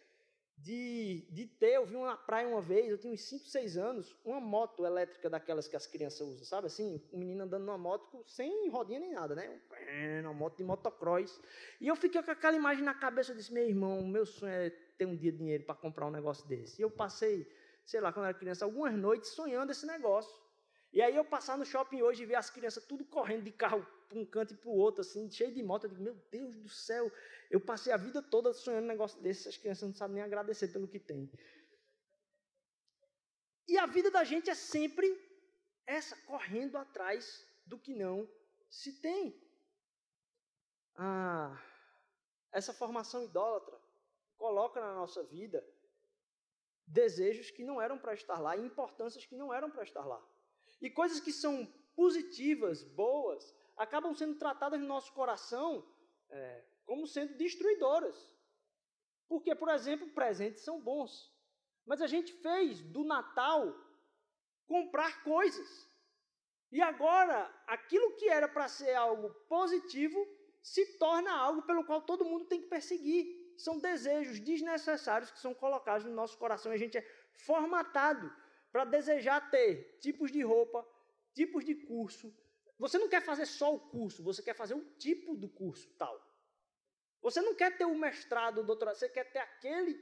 S1: de, de ter, eu vi uma praia uma vez, eu tinha uns 5, 6 anos, uma moto elétrica daquelas que as crianças usam, sabe assim? Um menino andando numa moto sem rodinha nem nada, né? Uma moto de motocross. E eu fiquei com aquela imagem na cabeça, eu disse, meu irmão, meu sonho é ter um dia de dinheiro para comprar um negócio desse. E eu passei, sei lá, quando era criança, algumas noites sonhando esse negócio. E aí eu passar no shopping hoje e ver as crianças tudo correndo de carro para um canto e para o outro, assim, cheio de moto. Eu digo, meu Deus do céu, eu passei a vida toda sonhando um negócio desse, as crianças não sabem nem agradecer pelo que tem. E a vida da gente é sempre essa, correndo atrás do que não se tem. Ah, essa formação idólatra coloca na nossa vida desejos que não eram para estar lá e importâncias que não eram para estar lá. E coisas que são positivas, boas, acabam sendo tratadas no nosso coração é, como sendo destruidoras. Porque, por exemplo, presentes são bons. Mas a gente fez do Natal comprar coisas. E agora, aquilo que era para ser algo positivo se torna algo pelo qual todo mundo tem que perseguir. São desejos desnecessários que são colocados no nosso coração. A gente é formatado para desejar ter tipos de roupa, tipos de curso. Você não quer fazer só o curso, você quer fazer o tipo do curso tal. Você não quer ter o mestrado, o doutorado, você quer ter aquele.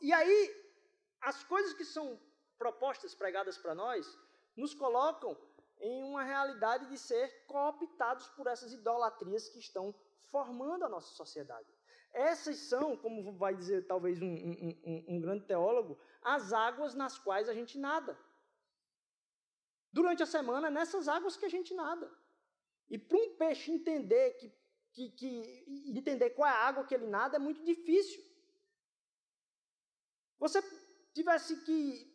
S1: E aí, as coisas que são propostas pregadas para nós nos colocam em uma realidade de ser cooptados por essas idolatrias que estão formando a nossa sociedade. Essas são, como vai dizer talvez um, um, um, um grande teólogo, as águas nas quais a gente nada. Durante a semana, nessas águas que a gente nada. E para um peixe entender que, que, que entender qual é a água que ele nada é muito difícil. Você tivesse que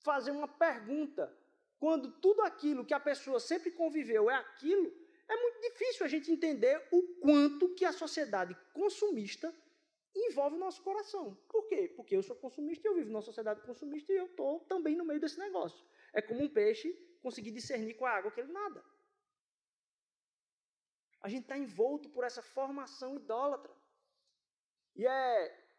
S1: fazer uma pergunta quando tudo aquilo que a pessoa sempre conviveu é aquilo, é muito difícil a gente entender o quanto que a sociedade consumista envolve o nosso coração. Por quê? Porque eu sou consumista e eu vivo numa sociedade consumista e eu estou também no meio desse negócio. É como um peixe conseguir discernir com a água que ele nada. A gente está envolto por essa formação idólatra. E é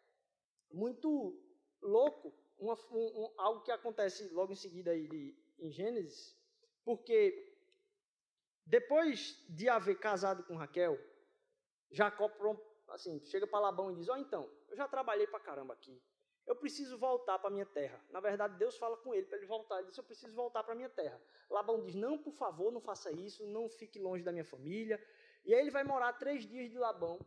S1: muito louco uma, um, um, algo que acontece logo em seguida aí de, em Gênesis, porque depois de haver casado com Raquel, Jacó assim, chega para Labão e diz: Ó, oh, então, eu já trabalhei para caramba aqui. Eu preciso voltar para minha terra. Na verdade, Deus fala com ele para ele voltar. Ele diz: Eu preciso voltar para minha terra. Labão diz: Não, por favor, não faça isso. Não fique longe da minha família. E aí ele vai morar três dias de Labão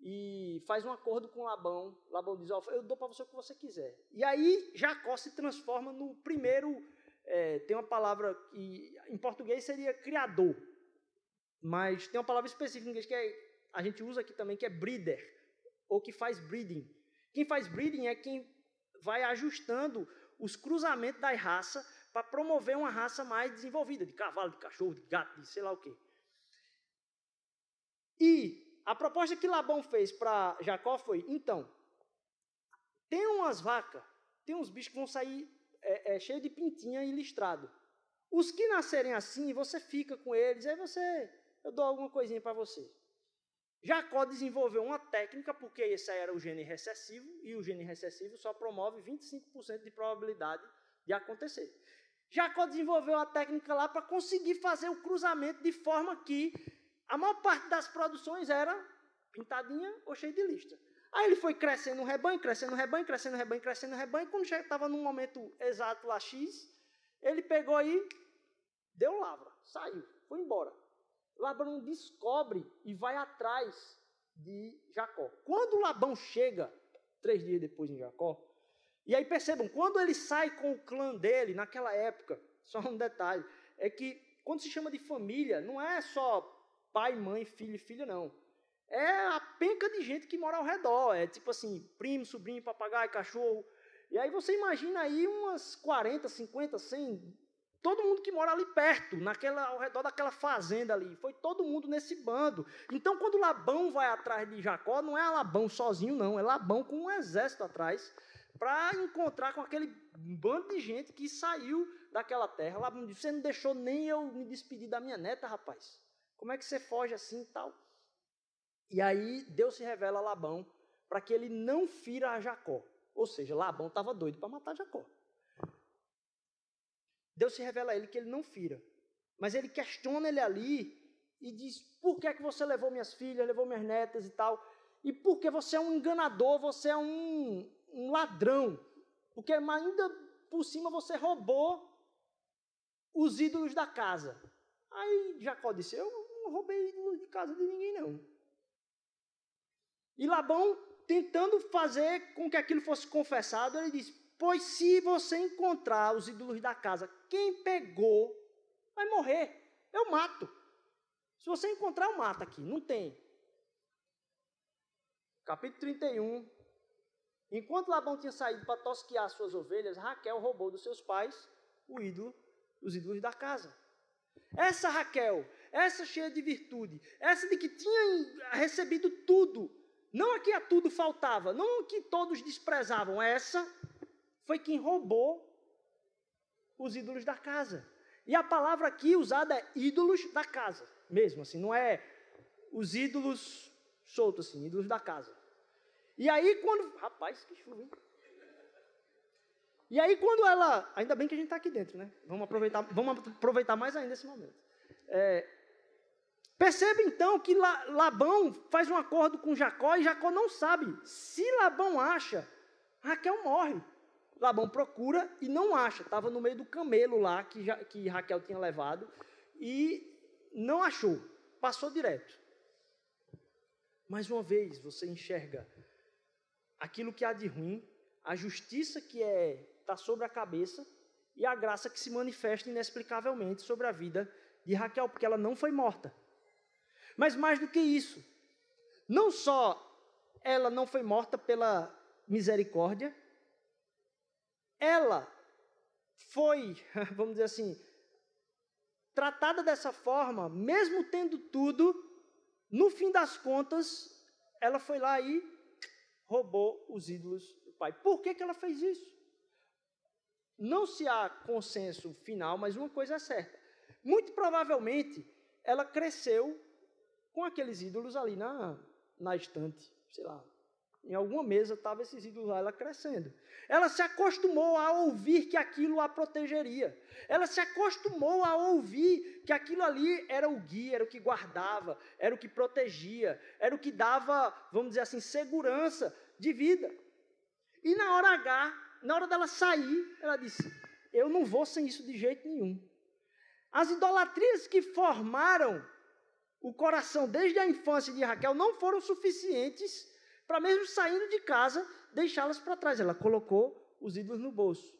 S1: e faz um acordo com Labão. Labão diz: oh, Eu dou para você o que você quiser. E aí Jacó se transforma no primeiro. É, tem uma palavra que em português seria criador, mas tem uma palavra específica em inglês que é, a gente usa aqui também que é breeder ou que faz breeding. Quem faz breeding é quem vai ajustando os cruzamentos das raças para promover uma raça mais desenvolvida, de cavalo, de cachorro, de gato, de sei lá o quê. E a proposta que Labão fez para Jacó foi: então, tem umas vacas, tem uns bichos que vão sair é, é, cheio de pintinha e listrado. Os que nascerem assim, você fica com eles, aí você, eu dou alguma coisinha para você. Jacó desenvolveu uma técnica, porque esse era o gene recessivo, e o gene recessivo só promove 25% de probabilidade de acontecer. Jacó desenvolveu a técnica lá para conseguir fazer o cruzamento de forma que a maior parte das produções era pintadinha ou cheia de lista. Aí ele foi crescendo o rebanho, crescendo o rebanho, crescendo o rebanho, crescendo o rebanho. Quando estava num momento exato lá X, ele pegou aí, deu lavra, saiu, foi embora. Labão descobre e vai atrás de Jacó. Quando Labão chega, três dias depois em Jacó, e aí percebam, quando ele sai com o clã dele, naquela época, <laughs> só um detalhe, é que quando se chama de família, não é só pai, mãe, filho e filha, não. É a penca de gente que mora ao redor. É tipo assim, primo, sobrinho, papagaio, cachorro. E aí você imagina aí umas 40, 50, 100, todo mundo que mora ali perto, naquela, ao redor daquela fazenda ali. Foi todo mundo nesse bando. Então, quando Labão vai atrás de Jacó, não é Labão sozinho, não. É Labão com um exército atrás para encontrar com aquele bando de gente que saiu daquela terra. Labão disse: Você não deixou nem eu me despedir da minha neta, rapaz. Como é que você foge assim e tal? E aí Deus se revela a Labão para que ele não fira a Jacó. Ou seja, Labão estava doido para matar Jacó. Deus se revela a ele que ele não fira. Mas ele questiona ele ali e diz: Por que é que você levou minhas filhas, levou minhas netas e tal? E porque você é um enganador, você é um, um ladrão. Porque ainda por cima você roubou os ídolos da casa. Aí Jacó disse: Eu não roubei de casa de ninguém, não. E Labão, tentando fazer com que aquilo fosse confessado, ele disse: Pois se você encontrar os ídolos da casa, quem pegou vai morrer. Eu mato. Se você encontrar, eu mato aqui. Não tem. Capítulo 31. Enquanto Labão tinha saído para tosquear suas ovelhas, Raquel roubou dos seus pais o ídolo, os ídolos da casa. Essa Raquel, essa cheia de virtude, essa de que tinha recebido tudo, não a que a tudo faltava, não a que todos desprezavam, essa foi quem roubou os ídolos da casa. E a palavra aqui usada é ídolos da casa, mesmo assim, não é os ídolos soltos, assim, ídolos da casa. E aí, quando. Rapaz, que chuva, hein? E aí, quando ela. Ainda bem que a gente está aqui dentro, né? Vamos aproveitar, vamos aproveitar mais ainda esse momento. É, perceba então que Labão faz um acordo com Jacó e Jacó não sabe. Se Labão acha, Raquel morre. Labão procura e não acha. Estava no meio do camelo lá que, que Raquel tinha levado e não achou. Passou direto. Mais uma vez, você enxerga aquilo que há de ruim, a justiça que é está sobre a cabeça e a graça que se manifesta inexplicavelmente sobre a vida de Raquel, porque ela não foi morta. Mas mais do que isso, não só ela não foi morta pela misericórdia, ela foi, <laughs> vamos dizer assim, tratada dessa forma, mesmo tendo tudo, no fim das contas, ela foi lá e roubou os ídolos do pai. Por que, que ela fez isso? Não se há consenso final, mas uma coisa é certa. Muito provavelmente, ela cresceu com aqueles ídolos ali na, na estante, sei lá, em alguma mesa estava esses ídolos lá, ela crescendo. Ela se acostumou a ouvir que aquilo a protegeria. Ela se acostumou a ouvir que aquilo ali era o guia, era o que guardava, era o que protegia, era o que dava, vamos dizer assim, segurança de vida. E na hora H, na hora dela sair, ela disse: Eu não vou sem isso de jeito nenhum. As idolatrias que formaram o coração desde a infância de Raquel não foram suficientes para mesmo saindo de casa, deixá-las para trás. Ela colocou os ídolos no bolso.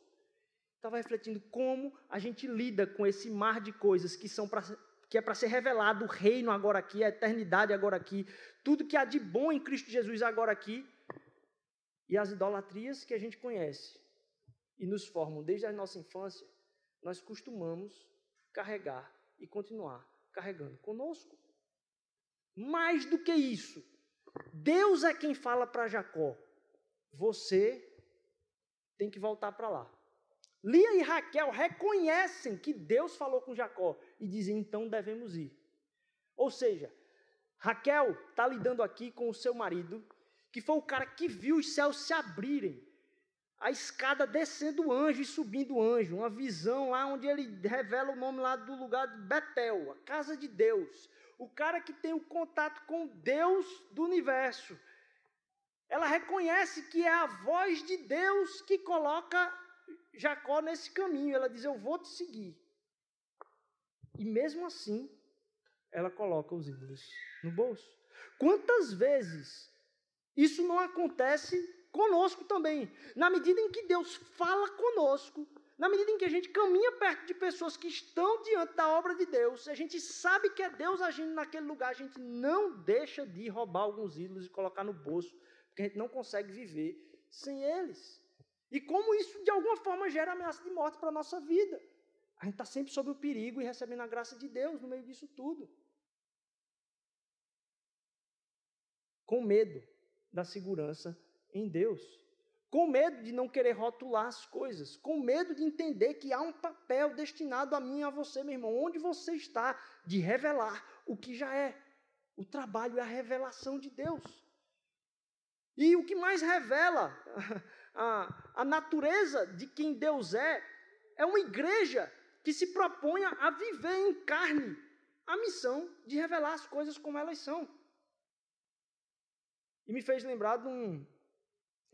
S1: Estava refletindo como a gente lida com esse mar de coisas que são para que é para ser revelado o reino agora aqui, a eternidade agora aqui, tudo que há de bom em Cristo Jesus agora aqui, e as idolatrias que a gente conhece e nos formam desde a nossa infância, nós costumamos carregar e continuar carregando conosco. Mais do que isso, Deus é quem fala para Jacó: você tem que voltar para lá. Lia e Raquel reconhecem que Deus falou com Jacó e dizem então devemos ir. Ou seja, Raquel está lidando aqui com o seu marido, que foi o cara que viu os céus se abrirem, a escada descendo o anjo e subindo o anjo, uma visão lá onde ele revela o nome lá do lugar de Betel, a casa de Deus o cara que tem o contato com Deus do universo. Ela reconhece que é a voz de Deus que coloca Jacó nesse caminho. Ela diz: Eu vou te seguir. E mesmo assim, ela coloca os ídolos no bolso. Quantas vezes isso não acontece conosco também? Na medida em que Deus fala conosco, na medida em que a gente caminha perto de pessoas que estão diante da obra de Deus, a gente sabe que é Deus agindo naquele lugar, a gente não deixa de roubar alguns ídolos e colocar no bolso, porque a gente não consegue viver sem eles. E como isso de alguma forma gera ameaça de morte para a nossa vida. A gente está sempre sob o perigo e recebendo a graça de Deus no meio disso tudo. Com medo da segurança em Deus com medo de não querer rotular as coisas, com medo de entender que há um papel destinado a mim e a você, meu irmão, onde você está, de revelar o que já é. O trabalho é a revelação de Deus. E o que mais revela <laughs> a, a natureza de quem Deus é, é uma igreja que se proponha a viver em carne a missão de revelar as coisas como elas são. E me fez lembrar de um,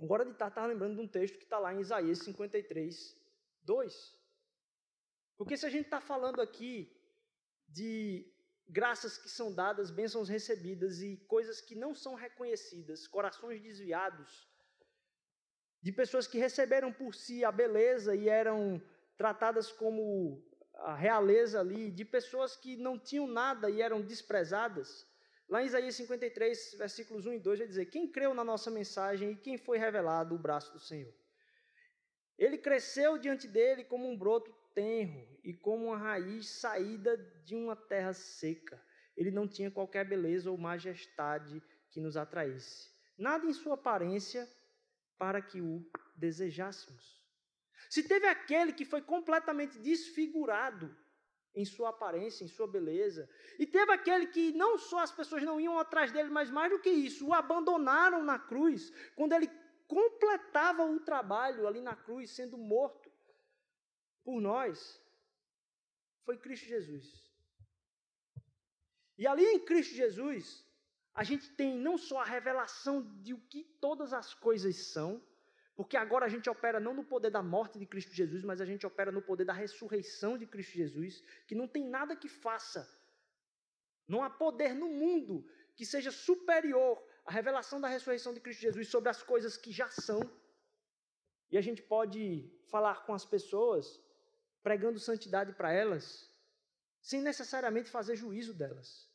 S1: Agora de estar lembrando de um texto que está lá em Isaías 53, 2. Porque se a gente está falando aqui de graças que são dadas, bênçãos recebidas e coisas que não são reconhecidas, corações desviados, de pessoas que receberam por si a beleza e eram tratadas como a realeza ali, de pessoas que não tinham nada e eram desprezadas. Lá em Isaías 53, versículos 1 e 2, vai dizer: Quem creu na nossa mensagem e quem foi revelado o braço do Senhor? Ele cresceu diante dele como um broto tenro e como uma raiz saída de uma terra seca. Ele não tinha qualquer beleza ou majestade que nos atraísse. Nada em sua aparência para que o desejássemos. Se teve aquele que foi completamente desfigurado em sua aparência, em sua beleza. E teve aquele que não só as pessoas não iam atrás dele, mas mais do que isso, o abandonaram na cruz, quando ele completava o trabalho ali na cruz, sendo morto por nós, foi Cristo Jesus. E ali em Cristo Jesus, a gente tem não só a revelação de o que todas as coisas são, porque agora a gente opera não no poder da morte de Cristo Jesus, mas a gente opera no poder da ressurreição de Cristo Jesus, que não tem nada que faça. Não há poder no mundo que seja superior à revelação da ressurreição de Cristo Jesus sobre as coisas que já são. E a gente pode falar com as pessoas, pregando santidade para elas, sem necessariamente fazer juízo delas,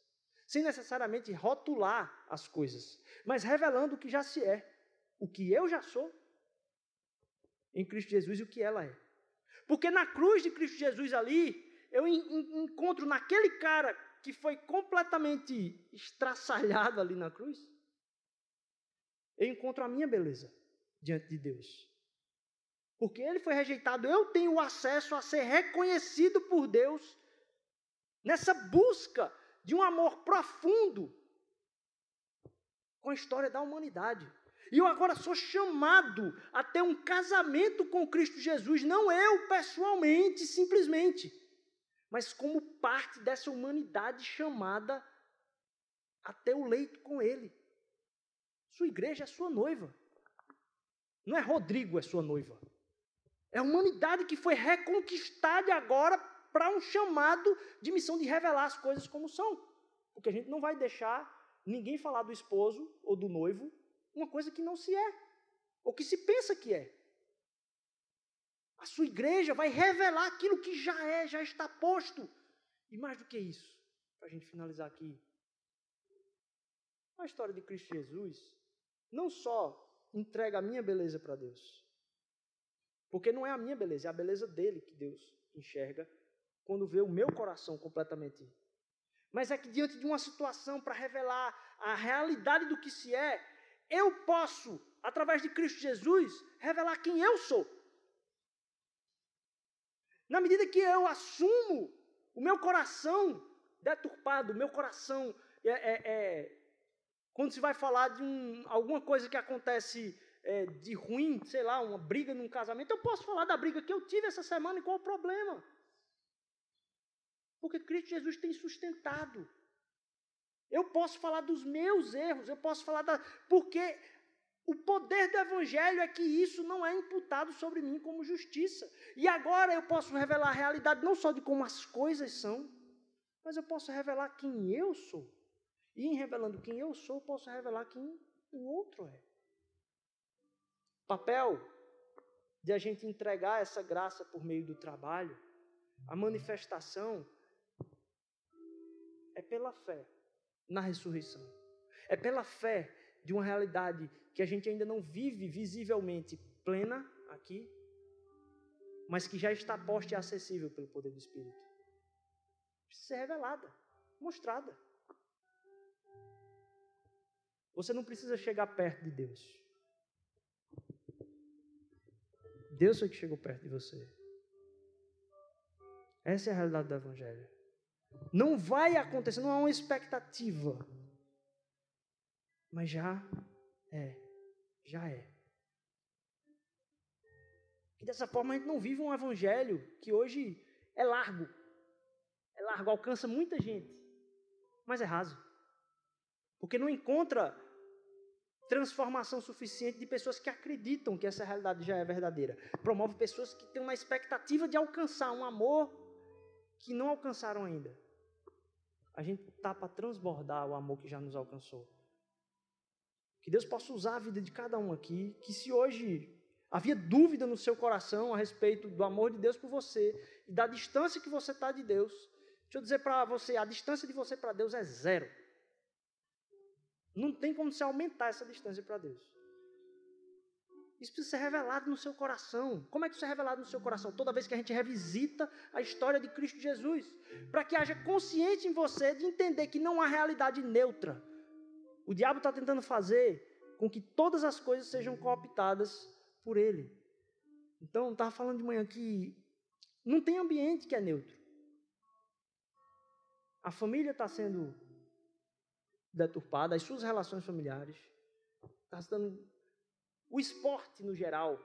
S1: sem necessariamente rotular as coisas, mas revelando o que já se é, o que eu já sou em Cristo Jesus e o que ela é. Porque na cruz de Cristo Jesus ali, eu encontro naquele cara que foi completamente estraçalhado ali na cruz, eu encontro a minha beleza diante de Deus. Porque ele foi rejeitado, eu tenho acesso a ser reconhecido por Deus nessa busca de um amor profundo com a história da humanidade. E eu agora sou chamado a ter um casamento com Cristo Jesus, não eu pessoalmente, simplesmente, mas como parte dessa humanidade chamada a ter o leito com Ele. Sua igreja é sua noiva. Não é Rodrigo é sua noiva. É a humanidade que foi reconquistada agora para um chamado de missão de revelar as coisas como são. Porque a gente não vai deixar ninguém falar do esposo ou do noivo uma coisa que não se é, ou que se pensa que é. A sua igreja vai revelar aquilo que já é, já está posto. E mais do que isso, para a gente finalizar aqui, a história de Cristo Jesus não só entrega a minha beleza para Deus, porque não é a minha beleza, é a beleza dele que Deus enxerga quando vê o meu coração completamente. Mas é que diante de uma situação para revelar a realidade do que se é, eu posso, através de Cristo Jesus, revelar quem eu sou. Na medida que eu assumo o meu coração deturpado, o meu coração é, é, é, quando se vai falar de um, alguma coisa que acontece é, de ruim, sei lá, uma briga num casamento, eu posso falar da briga que eu tive essa semana e qual o problema. Porque Cristo Jesus tem sustentado. Eu posso falar dos meus erros, eu posso falar da. Porque o poder do Evangelho é que isso não é imputado sobre mim como justiça. E agora eu posso revelar a realidade não só de como as coisas são, mas eu posso revelar quem eu sou. E em revelando quem eu sou, eu posso revelar quem o outro é. Papel de a gente entregar essa graça por meio do trabalho, a manifestação é pela fé na ressurreição. É pela fé de uma realidade que a gente ainda não vive visivelmente plena aqui, mas que já está posta e acessível pelo poder do Espírito. Precisa ser revelada, mostrada. Você não precisa chegar perto de Deus. Deus foi que chegou perto de você. Essa é a realidade do Evangelho. Não vai acontecer, não há uma expectativa. Mas já é, já é. E dessa forma a gente não vive um evangelho que hoje é largo. É largo, alcança muita gente, mas é raso. Porque não encontra transformação suficiente de pessoas que acreditam que essa realidade já é verdadeira. Promove pessoas que têm uma expectativa de alcançar um amor que não alcançaram ainda a gente está para transbordar o amor que já nos alcançou. Que Deus possa usar a vida de cada um aqui, que se hoje havia dúvida no seu coração a respeito do amor de Deus por você e da distância que você está de Deus, deixa eu dizer para você, a distância de você para Deus é zero. Não tem como se aumentar essa distância para Deus. Isso precisa ser revelado no seu coração. Como é que isso é revelado no seu coração? Toda vez que a gente revisita a história de Cristo Jesus. Para que haja consciência em você de entender que não há realidade neutra. O diabo está tentando fazer com que todas as coisas sejam cooptadas por ele. Então, estava falando de manhã que não tem ambiente que é neutro. A família está sendo deturpada, as suas relações familiares, está se dando o esporte no geral.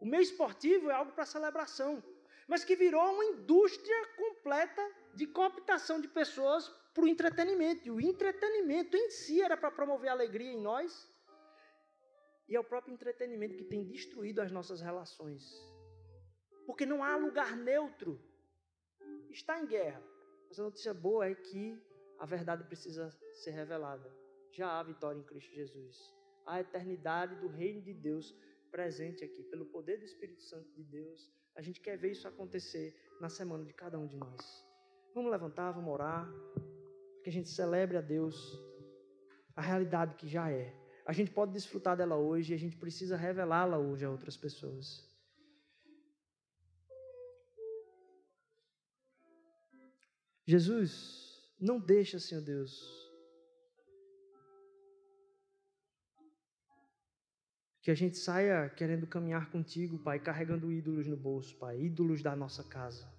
S1: O meio esportivo é algo para celebração, mas que virou uma indústria completa de cooptação de pessoas para o entretenimento. E o entretenimento em si era para promover alegria em nós. E é o próprio entretenimento que tem destruído as nossas relações. Porque não há lugar neutro. Está em guerra. Mas a notícia boa é que a verdade precisa ser revelada. Já há vitória em Cristo Jesus. A eternidade do reino de Deus presente aqui, pelo poder do Espírito Santo de Deus. A gente quer ver isso acontecer na semana de cada um de nós. Vamos levantar, vamos orar, que a gente celebre a Deus a realidade que já é. A gente pode desfrutar dela hoje e a gente precisa revelá-la hoje a outras pessoas. Jesus, não deixa, Senhor Deus, que a gente saia querendo caminhar contigo, Pai, carregando ídolos no bolso, Pai, ídolos da nossa casa.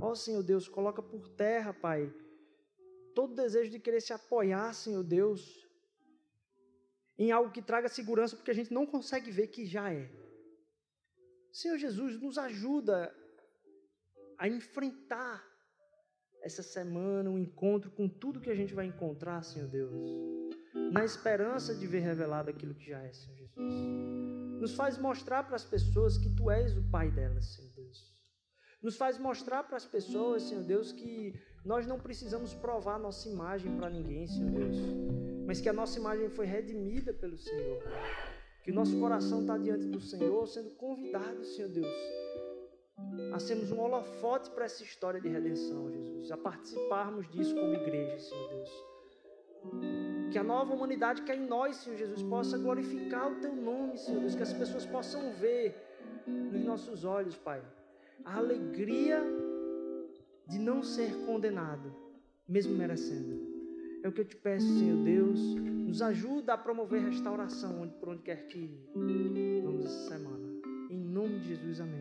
S1: Ó Senhor Deus, coloca por terra, Pai, todo desejo de querer se apoiar, Senhor Deus, em algo que traga segurança, porque a gente não consegue ver que já é. Senhor Jesus, nos ajuda a enfrentar essa semana, um encontro com tudo que a gente vai encontrar, Senhor Deus, na esperança de ver revelado aquilo que já é, Senhor Jesus. Nos faz mostrar para as pessoas que Tu és o Pai delas, Senhor Deus. Nos faz mostrar para as pessoas, Senhor Deus, que nós não precisamos provar nossa imagem para ninguém, Senhor Deus, mas que a nossa imagem foi redimida pelo Senhor. Que o nosso coração está diante do Senhor, sendo convidado, Senhor Deus, a sermos um holofote para essa história de redenção, Jesus, a participarmos disso como igreja, Senhor Deus. Que a nova humanidade que é em nós, Senhor Jesus, possa glorificar o Teu nome, Senhor Deus, que as pessoas possam ver nos nossos olhos, Pai, a alegria de não ser condenado, mesmo merecendo. É o que eu te peço, Senhor Deus, nos ajuda a promover restauração por onde quer que vamos essa semana. Em nome de Jesus, amém.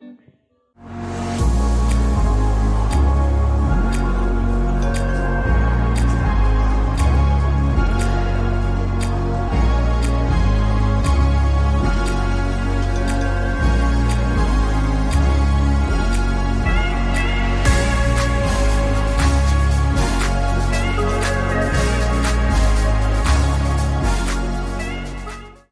S1: amém.